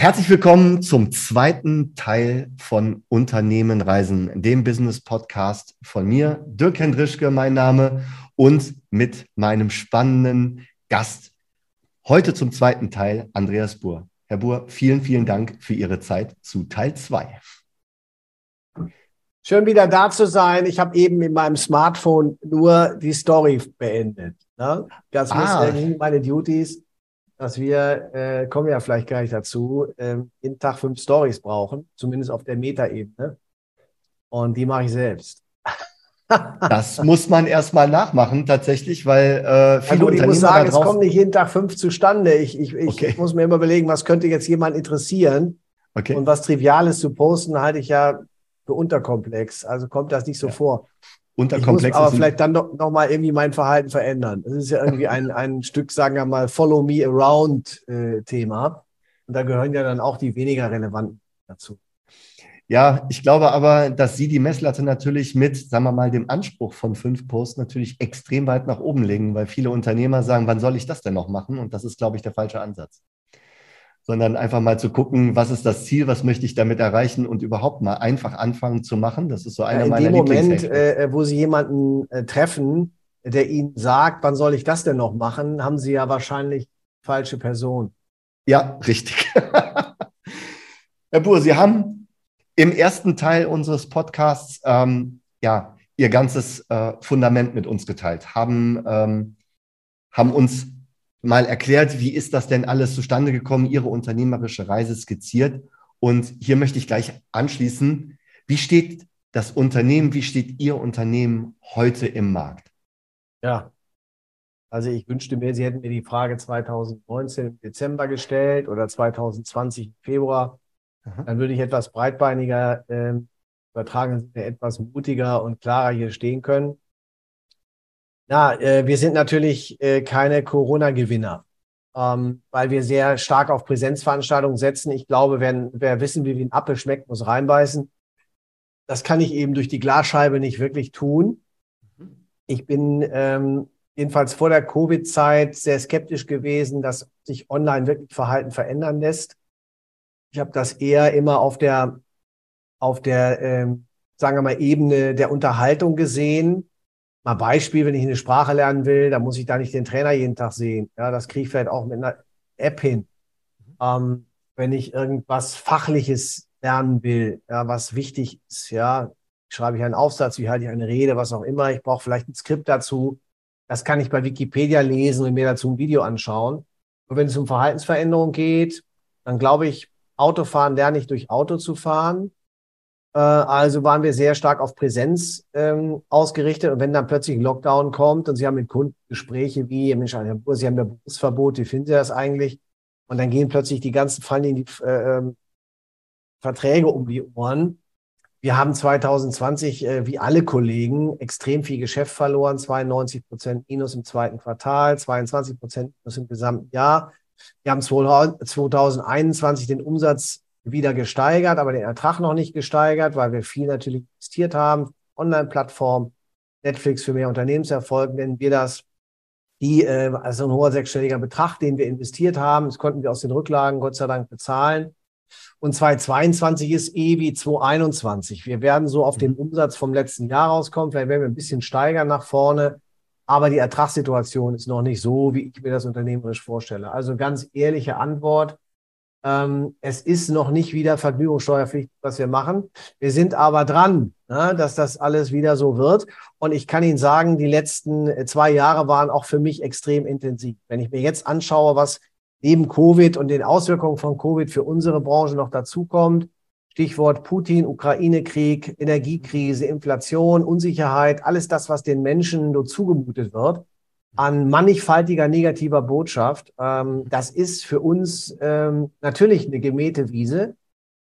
Herzlich willkommen zum zweiten Teil von Unternehmen Reisen, dem Business Podcast von mir, Dirk Hendrischke, mein Name, und mit meinem spannenden Gast. Heute zum zweiten Teil, Andreas Buhr. Herr Buhr, vielen, vielen Dank für Ihre Zeit zu Teil 2. Schön wieder da zu sein. Ich habe eben in meinem Smartphone nur die Story beendet. Ne? Das ah. meine Duties dass wir, äh, kommen ja vielleicht gleich dazu, äh, jeden Tag fünf Stories brauchen, zumindest auf der Metaebene. Und die mache ich selbst. das muss man erstmal nachmachen, tatsächlich, weil äh, viele gut, Ich muss sagen, es kommen nicht jeden Tag fünf zustande. Ich, ich, ich, okay. ich muss mir immer überlegen, was könnte jetzt jemand interessieren. Okay. Und was Triviales zu posten, halte ich ja für unterkomplex. Also kommt das nicht so ja. vor unterkomplex Aber vielleicht dann noch, noch mal irgendwie mein Verhalten verändern. Das ist ja irgendwie ein, ein Stück, sagen wir mal, Follow Me Around äh, Thema. Und da gehören ja dann auch die weniger relevanten dazu. Ja, ich glaube aber, dass Sie die Messlatte natürlich mit, sagen wir mal, dem Anspruch von fünf Posts natürlich extrem weit nach oben legen, weil viele Unternehmer sagen, wann soll ich das denn noch machen? Und das ist, glaube ich, der falsche Ansatz sondern einfach mal zu gucken, was ist das Ziel, was möchte ich damit erreichen und überhaupt mal einfach anfangen zu machen. Das ist so einer ja, in meiner dem Moment, äh, wo Sie jemanden äh, treffen, der Ihnen sagt, wann soll ich das denn noch machen, haben Sie ja wahrscheinlich falsche Person. Ja, richtig. Herr Buhr, Sie haben im ersten Teil unseres Podcasts ähm, ja Ihr ganzes äh, Fundament mit uns geteilt, haben, ähm, haben uns mal erklärt, wie ist das denn alles zustande gekommen, Ihre unternehmerische Reise skizziert. Und hier möchte ich gleich anschließen, wie steht das Unternehmen, wie steht Ihr Unternehmen heute im Markt? Ja, also ich wünschte mir, Sie hätten mir die Frage 2019 im Dezember gestellt oder 2020 im Februar. Aha. Dann würde ich etwas breitbeiniger äh, übertragen, etwas mutiger und klarer hier stehen können. Ja, äh, wir sind natürlich äh, keine Corona-Gewinner, ähm, weil wir sehr stark auf Präsenzveranstaltungen setzen. Ich glaube, wenn, wer wissen will, wie ein Apfel schmeckt, muss reinbeißen. Das kann ich eben durch die Glasscheibe nicht wirklich tun. Ich bin ähm, jedenfalls vor der Covid-Zeit sehr skeptisch gewesen, dass sich online wirklich Verhalten verändern lässt. Ich habe das eher immer auf der, auf der, ähm, sagen wir mal, Ebene der Unterhaltung gesehen Mal Beispiel, wenn ich eine Sprache lernen will, dann muss ich da nicht den Trainer jeden Tag sehen. Ja, das kriege ich vielleicht auch mit einer App hin. Ähm, wenn ich irgendwas Fachliches lernen will, ja, was wichtig ist, ja, schreibe ich einen Aufsatz, wie halte ich eine Rede, was auch immer. Ich brauche vielleicht ein Skript dazu. Das kann ich bei Wikipedia lesen und mir dazu ein Video anschauen. Und wenn es um Verhaltensveränderung geht, dann glaube ich, Autofahren lerne ich durch Auto zu fahren. Äh, also waren wir sehr stark auf Präsenz ähm, ausgerichtet. Und wenn dann plötzlich ein Lockdown kommt und Sie haben mit Kunden Gespräche wie, Mensch, Sie haben ja Berufsverbot, wie finden Sie das eigentlich? Und dann gehen plötzlich die ganzen, fallen Ihnen die äh, ähm, Verträge um die Ohren. Wir haben 2020, äh, wie alle Kollegen, extrem viel Geschäft verloren. 92 Prozent Minus im zweiten Quartal, 22 Prozent Minus im gesamten Jahr. Wir haben 2021 den Umsatz wieder gesteigert, aber den Ertrag noch nicht gesteigert, weil wir viel natürlich investiert haben. Online-Plattform, Netflix für mehr Unternehmenserfolg nennen wir das. Die, äh, also ein hoher sechsstelliger Betrag, den wir investiert haben, das konnten wir aus den Rücklagen Gott sei Dank bezahlen. Und 2022 ist eh wie 2021. Wir werden so auf den Umsatz vom letzten Jahr rauskommen. Vielleicht werden wir ein bisschen steigern nach vorne. Aber die Ertragssituation ist noch nicht so, wie ich mir das unternehmerisch vorstelle. Also ganz ehrliche Antwort. Ähm, es ist noch nicht wieder Vergnügungssteuerpflichtig, was wir machen. Wir sind aber dran, ne, dass das alles wieder so wird. Und ich kann Ihnen sagen, die letzten äh, zwei Jahre waren auch für mich extrem intensiv. Wenn ich mir jetzt anschaue, was neben Covid und den Auswirkungen von Covid für unsere Branche noch dazukommt, Stichwort Putin, Ukraine-Krieg, Energiekrise, Inflation, Unsicherheit, alles das, was den Menschen nur zugemutet wird, an mannigfaltiger negativer Botschaft. Ähm, das ist für uns ähm, natürlich eine gemähte Wiese,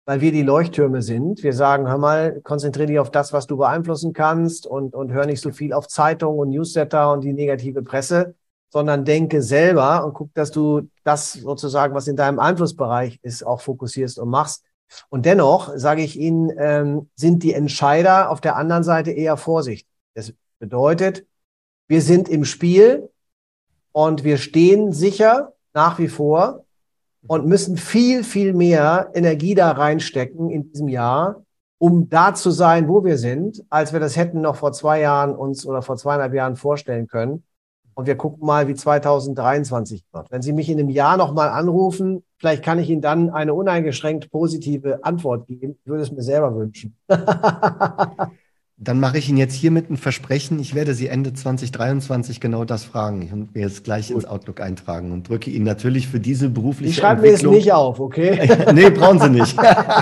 weil wir die Leuchttürme sind. Wir sagen, hör mal, konzentriere dich auf das, was du beeinflussen kannst und, und hör nicht so viel auf Zeitungen und Newsletter und die negative Presse, sondern denke selber und guck, dass du das sozusagen, was in deinem Einflussbereich ist, auch fokussierst und machst. Und dennoch, sage ich Ihnen, ähm, sind die Entscheider auf der anderen Seite eher vorsichtig. Das bedeutet, wir sind im Spiel und wir stehen sicher nach wie vor. und müssen viel, viel mehr Energie da reinstecken in diesem Jahr, um da zu sein, wo wir sind, als wir das hätten noch vor zwei Jahren uns oder vor zweieinhalb Jahren vorstellen können. Und wir gucken mal, wie 2023 wird. Wenn Sie mich in einem Jahr nochmal anrufen, vielleicht kann ich Ihnen dann eine uneingeschränkt positive Antwort geben. Ich würde es mir selber wünschen. Dann mache ich Ihnen jetzt hiermit ein Versprechen. Ich werde Sie Ende 2023 genau das fragen und mir jetzt gleich Gut. ins Outlook eintragen und drücke Ihnen natürlich für diese berufliche Ich schreibe mir es nicht auf, okay? nee, brauchen Sie nicht.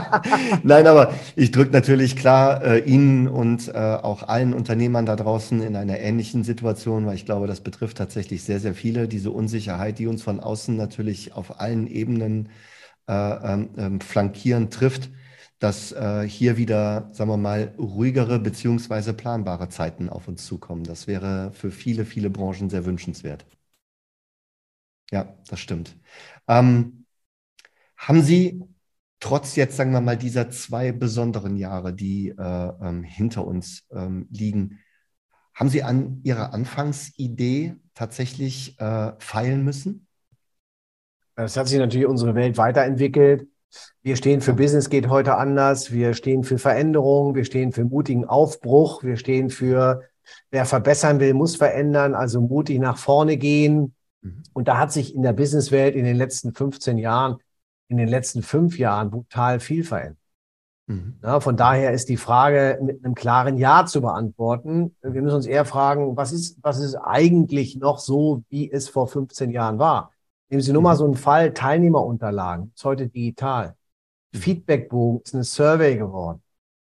Nein, aber ich drücke natürlich klar äh, Ihnen und äh, auch allen Unternehmern da draußen in einer ähnlichen Situation, weil ich glaube, das betrifft tatsächlich sehr, sehr viele, diese Unsicherheit, die uns von außen natürlich auf allen Ebenen äh, ähm, ähm flankierend trifft dass äh, hier wieder, sagen wir mal, ruhigere beziehungsweise planbare Zeiten auf uns zukommen. Das wäre für viele, viele Branchen sehr wünschenswert. Ja, das stimmt. Ähm, haben Sie trotz jetzt, sagen wir mal, dieser zwei besonderen Jahre, die äh, ähm, hinter uns ähm, liegen, haben Sie an Ihrer Anfangsidee tatsächlich äh, feilen müssen? Es hat sich natürlich unsere Welt weiterentwickelt. Wir stehen für Business geht heute anders. Wir stehen für Veränderung. Wir stehen für mutigen Aufbruch. Wir stehen für wer verbessern will, muss verändern. Also mutig nach vorne gehen. Mhm. Und da hat sich in der Businesswelt in den letzten 15 Jahren, in den letzten fünf Jahren brutal viel verändert. Mhm. Ja, von daher ist die Frage mit einem klaren Ja zu beantworten. Wir müssen uns eher fragen, was ist, was ist eigentlich noch so, wie es vor 15 Jahren war? Nehmen Sie nur mal mhm. so einen Fall, Teilnehmerunterlagen, ist heute digital. Mhm. Feedbackbogen ist eine Survey geworden.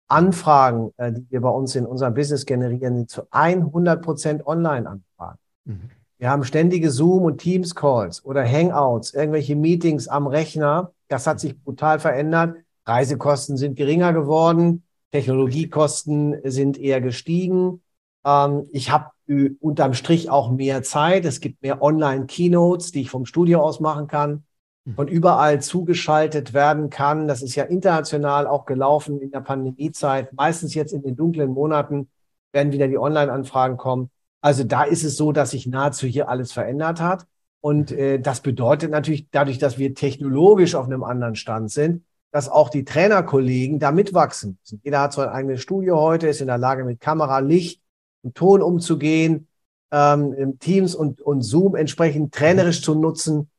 Anfragen, äh, die wir bei uns in unserem Business generieren, sind zu 100 Prozent Online-Anfragen. Mhm. Wir haben ständige Zoom- und Teams-Calls oder Hangouts, irgendwelche Meetings am Rechner. Das hat sich brutal verändert. Reisekosten sind geringer geworden. Technologiekosten sind eher gestiegen. Ähm, ich habe unterm Strich auch mehr Zeit. Es gibt mehr Online-Keynotes, die ich vom Studio aus machen kann, hm. von überall zugeschaltet werden kann. Das ist ja international auch gelaufen in der Pandemiezeit. Meistens jetzt in den dunklen Monaten werden wieder die Online-Anfragen kommen. Also da ist es so, dass sich nahezu hier alles verändert hat. Und äh, das bedeutet natürlich, dadurch, dass wir technologisch auf einem anderen Stand sind, dass auch die Trainerkollegen da mitwachsen müssen. Jeder hat so ein eigenes Studio heute, ist in der Lage, mit Kamera, Licht Ton umzugehen, ähm, Teams und, und Zoom entsprechend trainerisch zu nutzen.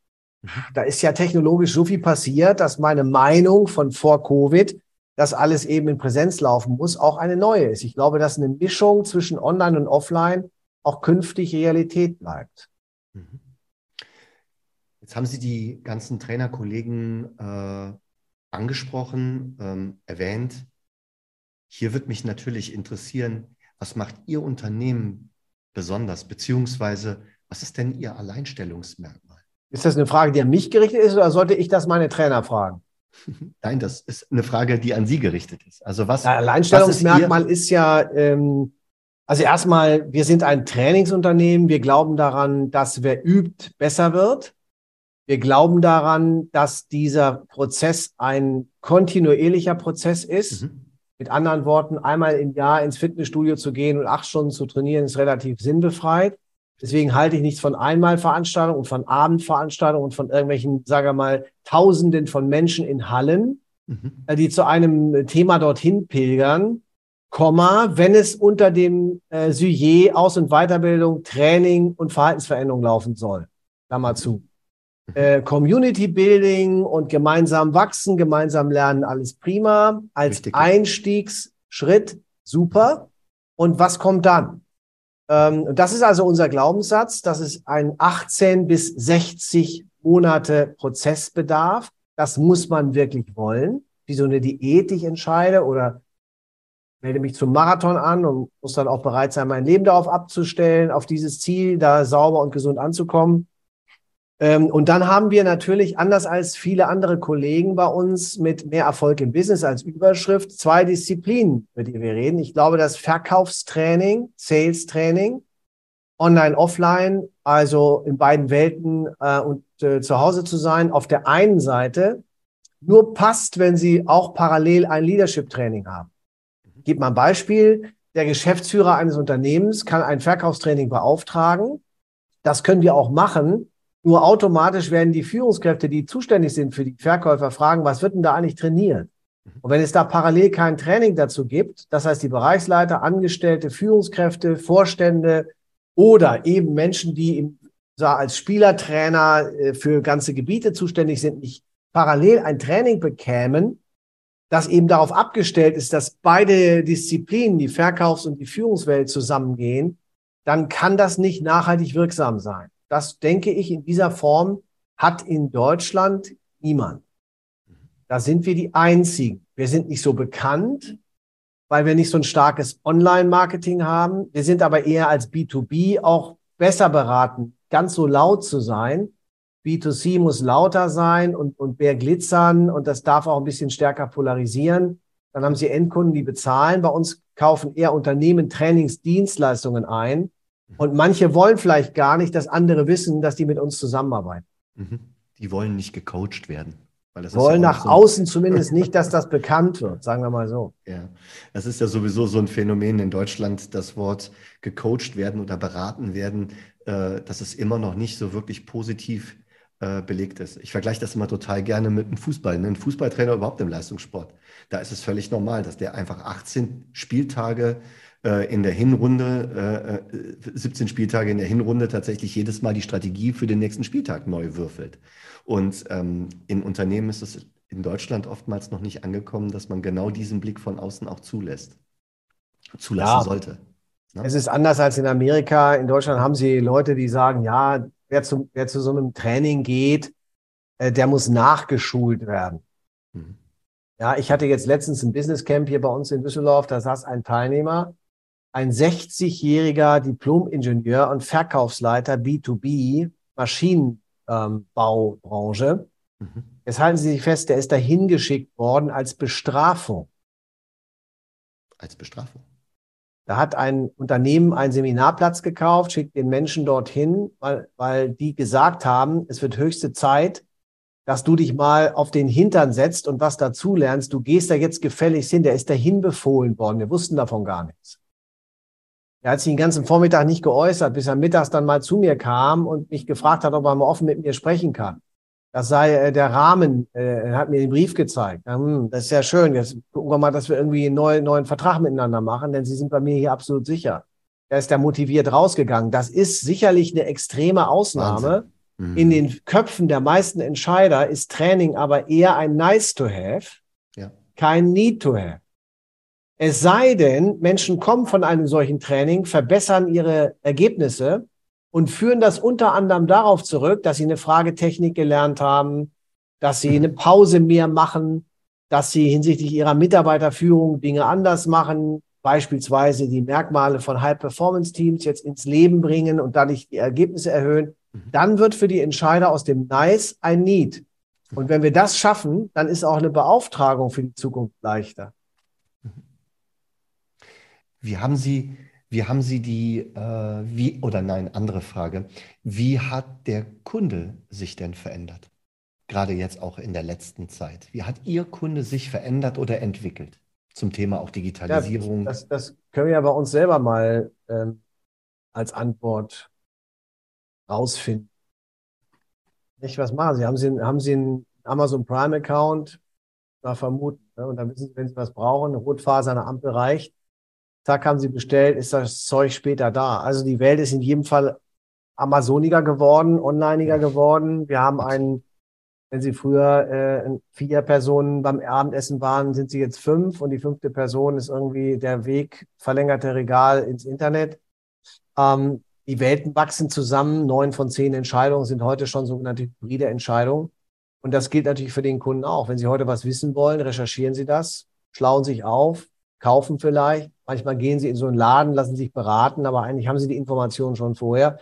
Da ist ja technologisch so viel passiert, dass meine Meinung von vor Covid, dass alles eben in Präsenz laufen muss, auch eine neue ist. Ich glaube, dass eine Mischung zwischen Online und Offline auch künftig Realität bleibt. Mhm. Jetzt haben Sie die ganzen Trainerkollegen äh, angesprochen, ähm, erwähnt. Hier wird mich natürlich interessieren, was macht Ihr Unternehmen besonders? Beziehungsweise, was ist denn Ihr Alleinstellungsmerkmal? Ist das eine Frage, die an mich gerichtet ist oder sollte ich das meine Trainer fragen? Nein, das ist eine Frage, die an Sie gerichtet ist. Also was? Ja, Alleinstellungsmerkmal ist, ist, ja, ähm, also erstmal, wir sind ein Trainingsunternehmen. Wir glauben daran, dass wer übt, besser wird. Wir glauben daran, dass dieser Prozess ein kontinuierlicher Prozess ist. Mhm. Mit anderen Worten, einmal im Jahr ins Fitnessstudio zu gehen und acht Stunden zu trainieren, ist relativ sinnbefreit. Deswegen halte ich nichts von Einmalveranstaltungen und von Abendveranstaltungen und von irgendwelchen, sage wir mal, Tausenden von Menschen in Hallen, mhm. die zu einem Thema dorthin pilgern. Komma, wenn es unter dem äh, Sujet Aus- und Weiterbildung, Training und Verhaltensveränderung laufen soll. Klammer zu. Äh, Community Building und gemeinsam wachsen, gemeinsam lernen, alles prima. Als Richtig. Einstiegsschritt super. Und was kommt dann? Ähm, das ist also unser Glaubenssatz, dass es ein 18 bis 60 Monate Prozessbedarf. Das muss man wirklich wollen. Wie so eine Diät, die ich entscheide oder melde mich zum Marathon an und muss dann auch bereit sein, mein Leben darauf abzustellen, auf dieses Ziel, da sauber und gesund anzukommen. Ähm, und dann haben wir natürlich, anders als viele andere Kollegen bei uns mit mehr Erfolg im Business als Überschrift, zwei Disziplinen, über die wir reden. Ich glaube, das Verkaufstraining, Sales Training, online, offline, also in beiden Welten äh, und äh, zu Hause zu sein, auf der einen Seite nur passt, wenn Sie auch parallel ein Leadership Training haben. Ich gebe mal ein Beispiel. Der Geschäftsführer eines Unternehmens kann ein Verkaufstraining beauftragen. Das können wir auch machen Nur automatisch werden die Führungskräfte, die zuständig sind für die Verkäufer, fragen, was wird denn da eigentlich trainiert? Und wenn es da parallel kein Training dazu gibt, das heißt die Bereichsleiter, Angestellte, Führungskräfte, Vorstände oder eben Menschen, die im, als Spielertrainer äh, für ganze Gebiete zuständig sind, nicht parallel ein Training bekämen, das eben darauf abgestellt ist, dass beide Disziplinen, die Verkaufs- und die Führungswelt zusammengehen, dann kann das nicht nachhaltig wirksam sein. Das denke ich in dieser Form hat in Deutschland niemand. Da sind wir die Einzigen. Wir sind nicht so bekannt, weil wir nicht so ein starkes Online-Marketing haben. Wir sind aber eher als B2B auch besser beraten, ganz so laut zu sein. B2C muss lauter sein und, und mehr glitzern und das darf auch ein bisschen stärker polarisieren. Dann haben Sie Endkunden, die bezahlen. Bei uns kaufen eher Unternehmen Trainingsdienstleistungen ein. Und manche wollen vielleicht gar nicht, dass andere wissen, dass die mit uns zusammenarbeiten. Mhm. Die wollen nicht gecoacht werden. Das wollen ja nach so außen zumindest nicht, dass das bekannt wird, sagen wir mal so. Ja, das ist ja sowieso so ein Phänomen in Deutschland, das Wort gecoacht werden oder beraten werden, äh, dass es immer noch nicht so wirklich positiv äh, belegt ist. Ich vergleiche das immer total gerne mit einem Fußball. Ne? Ein Fußballtrainer überhaupt im Leistungssport. Da ist es völlig normal, dass der einfach 18 Spieltage äh, in der Hinrunde, äh, 17 äh, Spieltage in der Hinrunde tatsächlich jedes Mal die Strategie für den nächsten Spieltag neu würfelt. Und ähm, in Unternehmen ist es in Deutschland oftmals noch nicht angekommen, dass man genau diesen Blick von außen auch zulässt, zulassen ja. sollte. Ne? Es ist anders als in Amerika. In Deutschland haben sie Leute, die sagen, ja, wer zu, wer zu so einem Training geht, äh, der muss nachgeschult werden. Mhm. Ja, ich hatte jetzt letztens ein Business Camp hier bei uns in Düsseldorf, da saß ein Teilnehmer, ein 60-jähriger Diplom-Ingenieur und Verkaufsleiter B2B, Maschinenbaubranche. Mhm. Jetzt halten Sie sich fest, der ist dahin geschickt worden als Bestrafung. Als Bestrafung? Da hat ein Unternehmen einen Seminarplatz gekauft, schickt den Menschen dorthin, weil, weil die gesagt haben, es wird höchste Zeit, dass du dich mal auf den Hintern setzt und was dazu lernst. Du gehst da jetzt gefälligst hin. Der ist dahin befohlen worden. Wir wussten davon gar nichts. Er hat sich den ganzen Vormittag nicht geäußert, bis er mittags dann mal zu mir kam und mich gefragt hat, ob er mal offen mit mir sprechen kann. Das sei äh, der Rahmen, äh, er hat mir den Brief gezeigt. Hm, das ist ja schön. Jetzt gucken wir mal, dass wir irgendwie einen neuen, neuen Vertrag miteinander machen, denn Sie sind bei mir hier absolut sicher. Er ist da motiviert rausgegangen. Das ist sicherlich eine extreme Ausnahme. Mhm. In den Köpfen der meisten Entscheider ist Training aber eher ein Nice to have, ja. kein Need to have. Es sei denn, Menschen kommen von einem solchen Training, verbessern ihre Ergebnisse und führen das unter anderem darauf zurück, dass sie eine Fragetechnik gelernt haben, dass sie eine Pause mehr machen, dass sie hinsichtlich ihrer Mitarbeiterführung Dinge anders machen, beispielsweise die Merkmale von High-Performance-Teams jetzt ins Leben bringen und dadurch die Ergebnisse erhöhen, mhm. dann wird für die Entscheider aus dem Nice ein Need. Und wenn wir das schaffen, dann ist auch eine Beauftragung für die Zukunft leichter. Wie haben Sie, wie haben Sie die, äh, wie, oder nein, andere Frage. Wie hat der Kunde sich denn verändert? Gerade jetzt auch in der letzten Zeit. Wie hat Ihr Kunde sich verändert oder entwickelt? Zum Thema auch Digitalisierung. Ja, das, das, können wir ja bei uns selber mal ähm, als Antwort rausfinden. Nicht, was machen Sie? Haben Sie, haben Sie einen Amazon Prime Account? Mal vermuten. Ne? Und dann wissen Sie, wenn Sie was brauchen, eine Rotfaser, eine Ampel reicht. Zack, haben sie bestellt, ist das Zeug später da. Also die Welt ist in jedem Fall Amazoniger geworden, onlineiger geworden. Wir haben einen, wenn sie früher äh, vier Personen beim Abendessen waren, sind sie jetzt fünf und die fünfte Person ist irgendwie der Weg, verlängerte Regal ins Internet. Ähm, die Welten wachsen zusammen. Neun von zehn Entscheidungen sind heute schon sogenannte hybride Entscheidungen. Und das gilt natürlich für den Kunden auch. Wenn Sie heute was wissen wollen, recherchieren Sie das, schlauen sich auf, kaufen vielleicht. Manchmal gehen sie in so einen Laden, lassen sich beraten, aber eigentlich haben sie die Informationen schon vorher.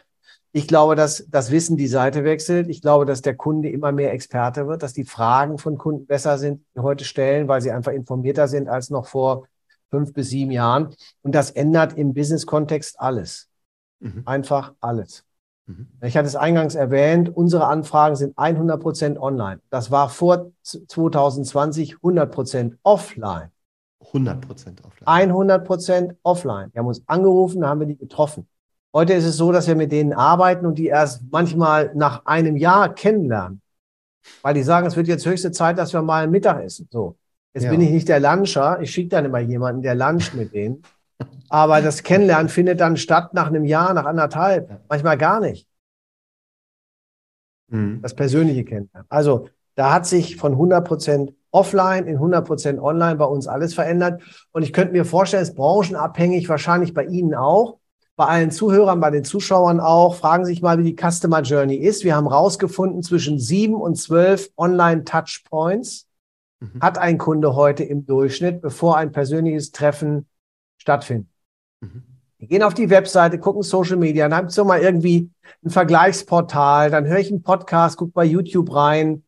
Ich glaube, dass das Wissen die Seite wechselt. Ich glaube, dass der Kunde immer mehr Experte wird, dass die Fragen von Kunden besser sind, die heute stellen, weil sie einfach informierter sind als noch vor fünf bis sieben Jahren. Und das ändert im Business-Kontext alles. Mhm. Einfach alles. Mhm. Ich hatte es eingangs erwähnt, unsere Anfragen sind 100 Prozent online. Das war vor 2020 100 Prozent offline. 100 Prozent offline. 100 Prozent offline. Die haben uns angerufen, da haben wir die getroffen. Heute ist es so, dass wir mit denen arbeiten und die erst manchmal nach einem Jahr kennenlernen. Weil die sagen, es wird jetzt höchste Zeit, dass wir mal Mittag essen. So. Jetzt ja. bin ich nicht der Luncher. Ich schicke dann immer jemanden, der luncht mit denen. Aber das Kennenlernen findet dann statt nach einem Jahr, nach anderthalb, manchmal gar nicht. Mhm. Das persönliche Kennenlernen. Also da hat sich von 100 Prozent offline in 100 Prozent online bei uns alles verändert. Und ich könnte mir vorstellen, es ist branchenabhängig, wahrscheinlich bei Ihnen auch, bei allen Zuhörern, bei den Zuschauern auch. Fragen Sie sich mal, wie die Customer Journey ist. Wir haben rausgefunden, zwischen sieben und zwölf Online-Touchpoints mhm. hat ein Kunde heute im Durchschnitt, bevor ein persönliches Treffen stattfindet. Mhm. Wir gehen auf die Webseite, gucken Social Media, dann habe ich so mal irgendwie ein Vergleichsportal, dann höre ich einen Podcast, gucke bei YouTube rein.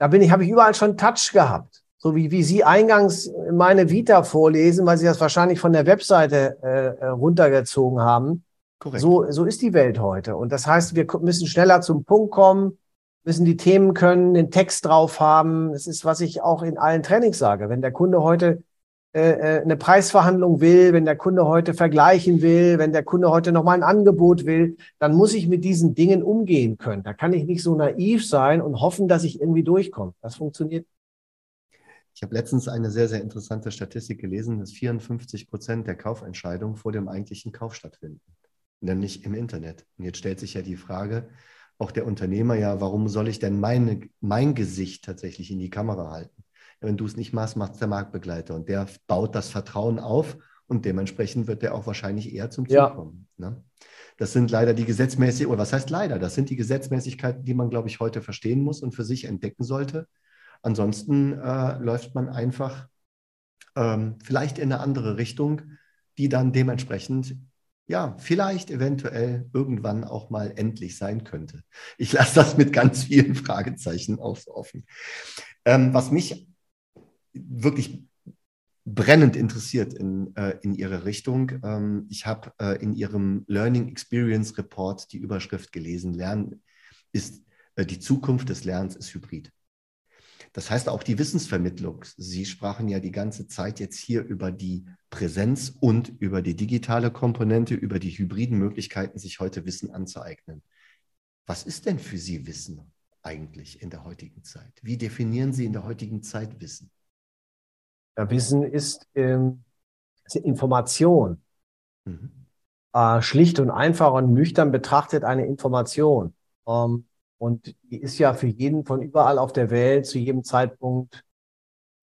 Da bin ich, habe ich überall schon Touch gehabt. So wie, wie Sie eingangs meine Vita vorlesen, weil Sie das wahrscheinlich von der Webseite äh, äh runtergezogen haben. Korrekt. So, so ist die Welt heute. Und das heißt, wir müssen schneller zum Punkt kommen, müssen die Themen können, den Text drauf haben. Das ist, was ich auch in allen Trainings sage. Wenn der Kunde heute eine Preisverhandlung will, wenn der Kunde heute vergleichen will, wenn der Kunde heute nochmal ein Angebot will, dann muss ich mit diesen Dingen umgehen können. Da kann ich nicht so naiv sein und hoffen, dass ich irgendwie durchkomme. Das funktioniert. Ich habe letztens eine sehr, sehr interessante Statistik gelesen, dass 54 Prozent der Kaufentscheidungen vor dem eigentlichen Kauf stattfinden, nämlich im Internet. Und jetzt stellt sich ja die Frage, auch der Unternehmer ja, warum soll ich denn meine, mein Gesicht tatsächlich in die Kamera halten? Wenn du es nicht machst, macht es der Marktbegleiter und der baut das Vertrauen auf und dementsprechend wird der auch wahrscheinlich eher zum Zug ja. kommen. Ne? Das sind leider die Gesetzmäßigkeiten, oder was heißt leider? Das sind die Gesetzmäßigkeiten, die man, glaube ich, heute verstehen muss und für sich entdecken sollte. Ansonsten äh, läuft man einfach ähm, vielleicht in eine andere Richtung, die dann dementsprechend ja, vielleicht eventuell irgendwann auch mal endlich sein könnte. Ich lasse das mit ganz vielen Fragezeichen offen. Ähm, was mich wirklich brennend interessiert in, äh, in Ihre Richtung. Ähm, ich habe äh, in Ihrem Learning Experience Report die Überschrift gelesen, Lernen ist, äh, die Zukunft des Lernens ist hybrid. Das heißt auch die Wissensvermittlung. Sie sprachen ja die ganze Zeit jetzt hier über die Präsenz und über die digitale Komponente, über die hybriden Möglichkeiten, sich heute Wissen anzueignen. Was ist denn für Sie Wissen eigentlich in der heutigen Zeit? Wie definieren Sie in der heutigen Zeit Wissen? Ja, Wissen ist, ähm, ist Information. Mhm. Äh, schlicht und einfach und nüchtern betrachtet eine Information. Ähm, und die ist ja für jeden von überall auf der Welt zu jedem Zeitpunkt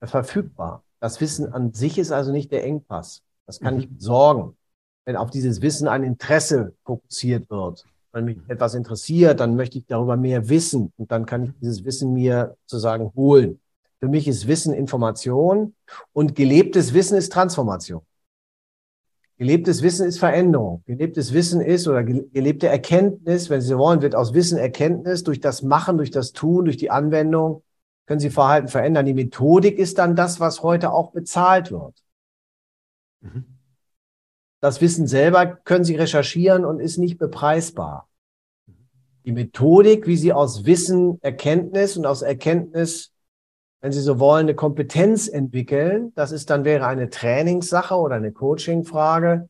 verfügbar. Das Wissen an sich ist also nicht der Engpass. Das kann mhm. ich besorgen. Wenn auf dieses Wissen ein Interesse fokussiert wird, wenn mich mhm. etwas interessiert, dann möchte ich darüber mehr wissen und dann kann ich dieses Wissen mir sozusagen holen. Für mich ist Wissen Information und gelebtes Wissen ist Transformation. Gelebtes Wissen ist Veränderung. Gelebtes Wissen ist oder gelebte Erkenntnis, wenn Sie wollen, wird aus Wissen Erkenntnis durch das Machen, durch das Tun, durch die Anwendung können Sie Verhalten verändern. Die Methodik ist dann das, was heute auch bezahlt wird. Mhm. Das Wissen selber können Sie recherchieren und ist nicht bepreisbar. Die Methodik, wie Sie aus Wissen Erkenntnis und aus Erkenntnis wenn Sie so wollen, eine Kompetenz entwickeln. Das ist dann wäre eine Trainingssache oder eine Coachingfrage.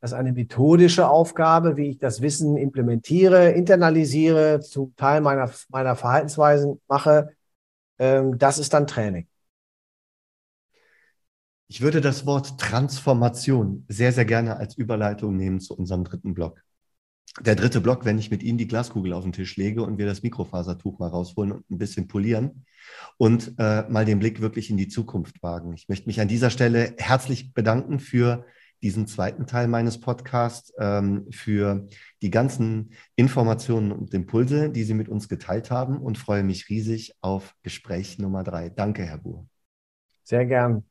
Das ist eine methodische Aufgabe, wie ich das Wissen implementiere, internalisiere, zum Teil meiner, meiner Verhaltensweisen mache. Ähm, das ist dann Training. Ich würde das Wort Transformation sehr, sehr gerne als Überleitung nehmen zu unserem dritten Block. Der dritte Block, wenn ich mit Ihnen die Glaskugel auf den Tisch lege und wir das Mikrofasertuch mal rausholen und ein bisschen polieren und äh, mal den Blick wirklich in die Zukunft wagen. Ich möchte mich an dieser Stelle herzlich bedanken für diesen zweiten Teil meines Podcasts, ähm, für die ganzen Informationen und Impulse, die Sie mit uns geteilt haben und freue mich riesig auf Gespräch Nummer drei. Danke, Herr Buhr. Sehr gern.